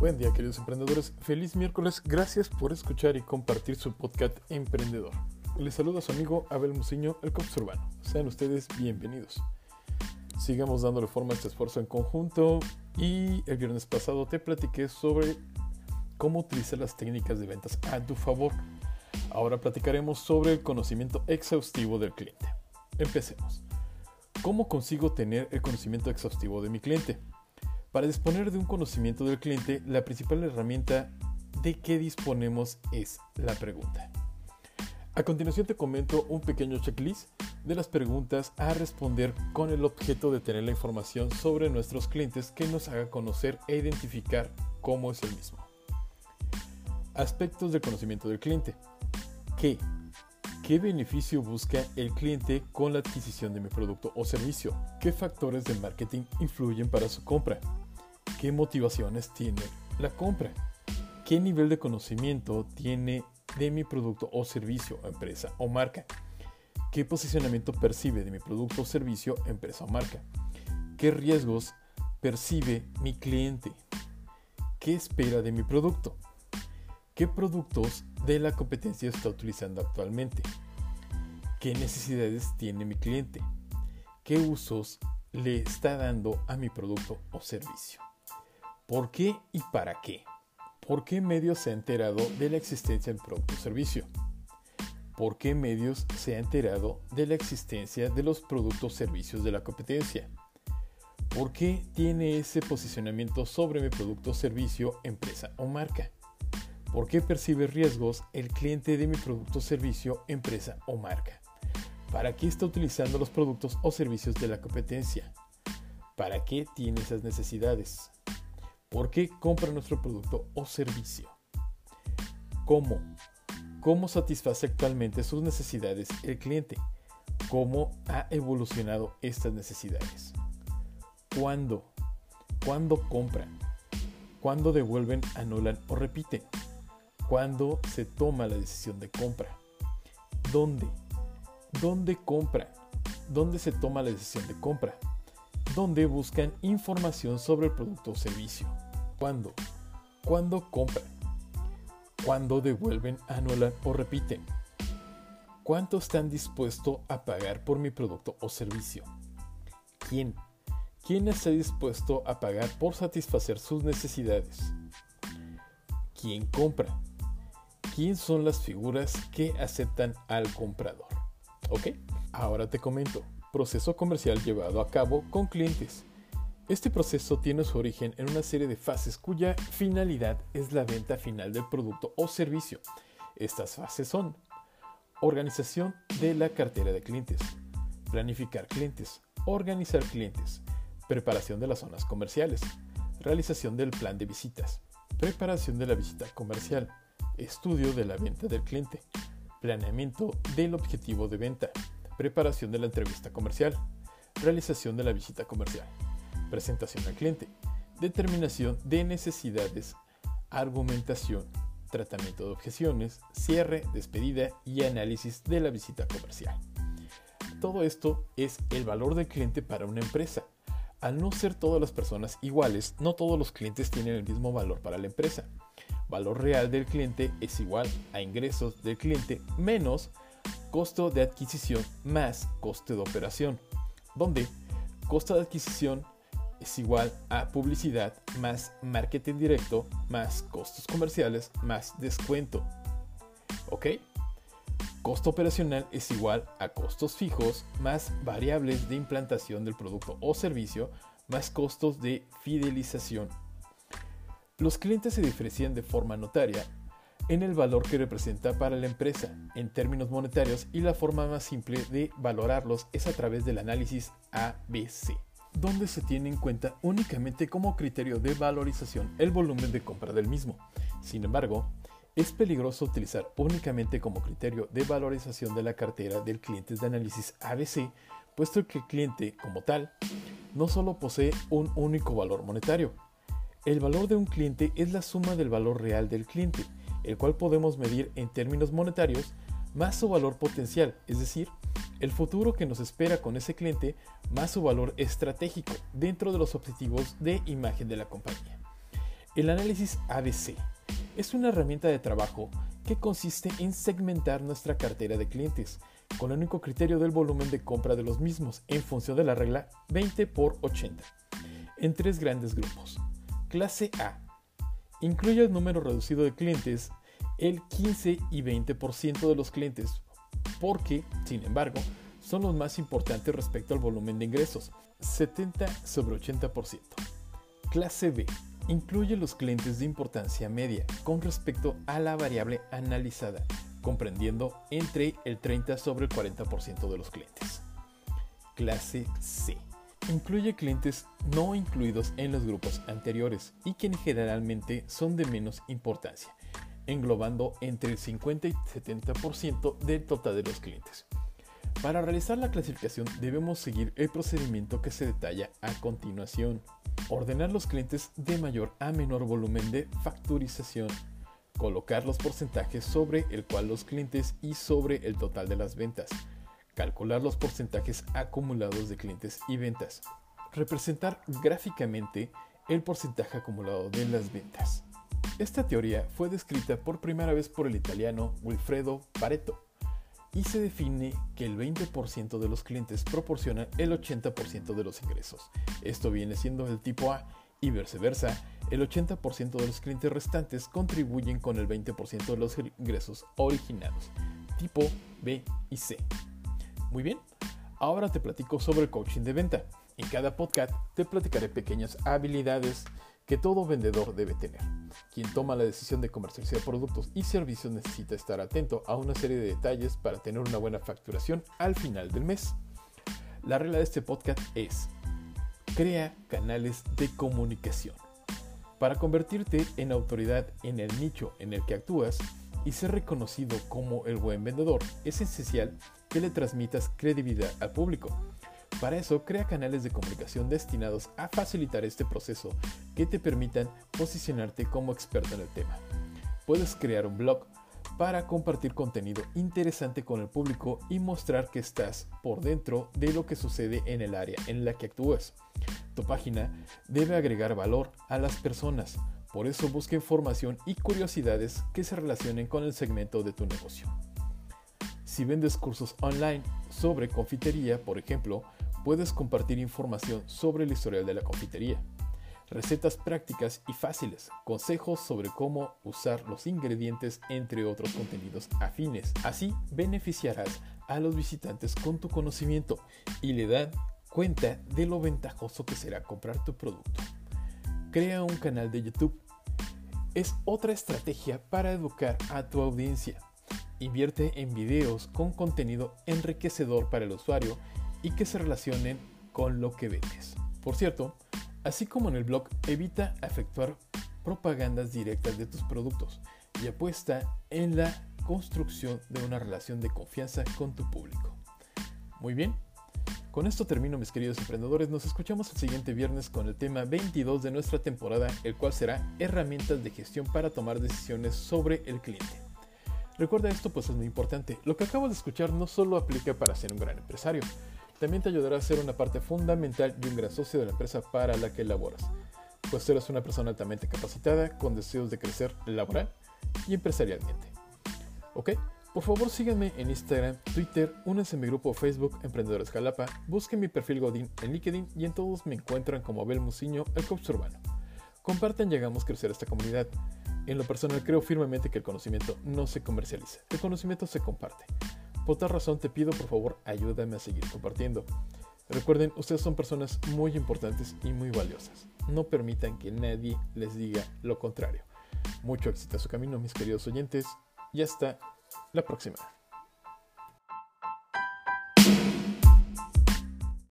Buen día queridos emprendedores, feliz miércoles, gracias por escuchar y compartir su podcast Emprendedor. Les saluda su amigo Abel Muciño, el Cops Urbano. Sean ustedes bienvenidos. Sigamos dándole forma a este esfuerzo en conjunto y el viernes pasado te platiqué sobre cómo utilizar las técnicas de ventas a tu favor. Ahora platicaremos sobre el conocimiento exhaustivo del cliente. Empecemos. ¿Cómo consigo tener el conocimiento exhaustivo de mi cliente? Para disponer de un conocimiento del cliente, la principal herramienta de que disponemos es la pregunta. A continuación te comento un pequeño checklist de las preguntas a responder con el objeto de tener la información sobre nuestros clientes que nos haga conocer e identificar cómo es el mismo. Aspectos del conocimiento del cliente. ¿Qué? ¿Qué beneficio busca el cliente con la adquisición de mi producto o servicio? ¿Qué factores de marketing influyen para su compra? ¿Qué motivaciones tiene la compra? ¿Qué nivel de conocimiento tiene de mi producto o servicio, empresa o marca? ¿Qué posicionamiento percibe de mi producto o servicio, empresa o marca? ¿Qué riesgos percibe mi cliente? ¿Qué espera de mi producto? ¿Qué productos de la competencia está utilizando actualmente? ¿Qué necesidades tiene mi cliente? ¿Qué usos le está dando a mi producto o servicio? ¿Por qué y para qué? ¿Por qué medios se ha enterado de la existencia del producto o servicio? ¿Por qué medios se ha enterado de la existencia de los productos servicios de la competencia? ¿Por qué tiene ese posicionamiento sobre mi producto servicio, empresa o marca? ¿Por qué percibe riesgos el cliente de mi producto, servicio, empresa o marca? ¿Para qué está utilizando los productos o servicios de la competencia? ¿Para qué tiene esas necesidades? ¿Por qué compra nuestro producto o servicio? ¿Cómo? ¿Cómo satisface actualmente sus necesidades el cliente? ¿Cómo ha evolucionado estas necesidades? ¿Cuándo? ¿Cuándo compran? ¿Cuándo devuelven, anulan o repiten? cuándo se toma la decisión de compra. ¿Dónde? ¿Dónde compran? ¿Dónde se toma la decisión de compra? ¿Dónde buscan información sobre el producto o servicio? ¿Cuándo? ¿Cuándo compran? ¿Cuándo devuelven, anulan o repiten? ¿Cuánto están dispuestos a pagar por mi producto o servicio? ¿Quién? ¿Quién está dispuesto a pagar por satisfacer sus necesidades? ¿Quién compra? quién son las figuras que aceptan al comprador. ¿Ok? Ahora te comento. Proceso comercial llevado a cabo con clientes. Este proceso tiene su origen en una serie de fases cuya finalidad es la venta final del producto o servicio. Estas fases son organización de la cartera de clientes, planificar clientes, organizar clientes, preparación de las zonas comerciales, realización del plan de visitas, preparación de la visita comercial, estudio de la venta del cliente, planeamiento del objetivo de venta, preparación de la entrevista comercial, realización de la visita comercial, presentación al cliente, determinación de necesidades, argumentación, tratamiento de objeciones, cierre, despedida y análisis de la visita comercial. Todo esto es el valor del cliente para una empresa. Al no ser todas las personas iguales, no todos los clientes tienen el mismo valor para la empresa valor real del cliente es igual a ingresos del cliente menos costo de adquisición más coste de operación, donde costo de adquisición es igual a publicidad más marketing directo más costos comerciales más descuento. ¿Ok? Costo operacional es igual a costos fijos más variables de implantación del producto o servicio más costos de fidelización los clientes se diferencian de forma notaria en el valor que representa para la empresa en términos monetarios y la forma más simple de valorarlos es a través del análisis ABC, donde se tiene en cuenta únicamente como criterio de valorización el volumen de compra del mismo. Sin embargo, es peligroso utilizar únicamente como criterio de valorización de la cartera del cliente de análisis ABC, puesto que el cliente como tal no solo posee un único valor monetario, el valor de un cliente es la suma del valor real del cliente, el cual podemos medir en términos monetarios más su valor potencial, es decir, el futuro que nos espera con ese cliente más su valor estratégico dentro de los objetivos de imagen de la compañía. El análisis ABC es una herramienta de trabajo que consiste en segmentar nuestra cartera de clientes con el único criterio del volumen de compra de los mismos en función de la regla 20 por 80 en tres grandes grupos. Clase A incluye el número reducido de clientes, el 15 y 20% de los clientes, porque, sin embargo, son los más importantes respecto al volumen de ingresos, 70 sobre 80%. Clase B incluye los clientes de importancia media con respecto a la variable analizada, comprendiendo entre el 30 sobre el 40% de los clientes. Clase C incluye clientes no incluidos en los grupos anteriores y quienes generalmente son de menos importancia, englobando entre el 50 y 70% del total de los clientes. Para realizar la clasificación debemos seguir el procedimiento que se detalla a continuación. Ordenar los clientes de mayor a menor volumen de facturización. Colocar los porcentajes sobre el cual los clientes y sobre el total de las ventas. Calcular los porcentajes acumulados de clientes y ventas. Representar gráficamente el porcentaje acumulado de las ventas. Esta teoría fue descrita por primera vez por el italiano Wilfredo Pareto y se define que el 20% de los clientes proporcionan el 80% de los ingresos. Esto viene siendo el tipo A y viceversa, el 80% de los clientes restantes contribuyen con el 20% de los ingresos originados, tipo B y C. Muy bien, ahora te platico sobre el coaching de venta. En cada podcast te platicaré pequeñas habilidades que todo vendedor debe tener. Quien toma la decisión de comercializar productos y servicios necesita estar atento a una serie de detalles para tener una buena facturación al final del mes. La regla de este podcast es, crea canales de comunicación. Para convertirte en autoridad en el nicho en el que actúas y ser reconocido como el buen vendedor, es esencial que le transmitas credibilidad al público para eso, crea canales de comunicación destinados a facilitar este proceso que te permitan posicionarte como experto en el tema. Puedes crear un blog para compartir contenido interesante con el público y mostrar que estás por dentro de lo que sucede en el área en la que actúas. Tu página debe agregar valor a las personas, por eso busca información y curiosidades que se relacionen con el segmento de tu negocio. Si vendes cursos online sobre confitería, por ejemplo, puedes compartir información sobre el historial de la confitería, recetas prácticas y fáciles, consejos sobre cómo usar los ingredientes, entre otros contenidos afines. Así beneficiarás a los visitantes con tu conocimiento y le dan cuenta de lo ventajoso que será comprar tu producto. Crea un canal de YouTube. Es otra estrategia para educar a tu audiencia. Invierte en videos con contenido enriquecedor para el usuario y que se relacionen con lo que vendes. Por cierto, así como en el blog, evita efectuar propagandas directas de tus productos y apuesta en la construcción de una relación de confianza con tu público. Muy bien, con esto termino mis queridos emprendedores, nos escuchamos el siguiente viernes con el tema 22 de nuestra temporada, el cual será herramientas de gestión para tomar decisiones sobre el cliente. Recuerda esto pues es muy importante, lo que acabo de escuchar no solo aplica para ser un gran empresario, también te ayudará a ser una parte fundamental y un gran socio de la empresa para la que laboras, pues eres una persona altamente capacitada con deseos de crecer laboral y empresarialmente. ¿Ok? Por favor síganme en Instagram, Twitter, únanse a mi grupo Facebook Emprendedores Jalapa, busquen mi perfil Godín en LinkedIn y en todos me encuentran como Abel Muciño, el coach urbano. Compartan y hagamos crecer esta comunidad. En lo personal creo firmemente que el conocimiento no se comercializa, el conocimiento se comparte. Por tal razón te pido por favor ayúdame a seguir compartiendo. Recuerden, ustedes son personas muy importantes y muy valiosas. No permitan que nadie les diga lo contrario. Mucho éxito a su camino, mis queridos oyentes, y hasta la próxima.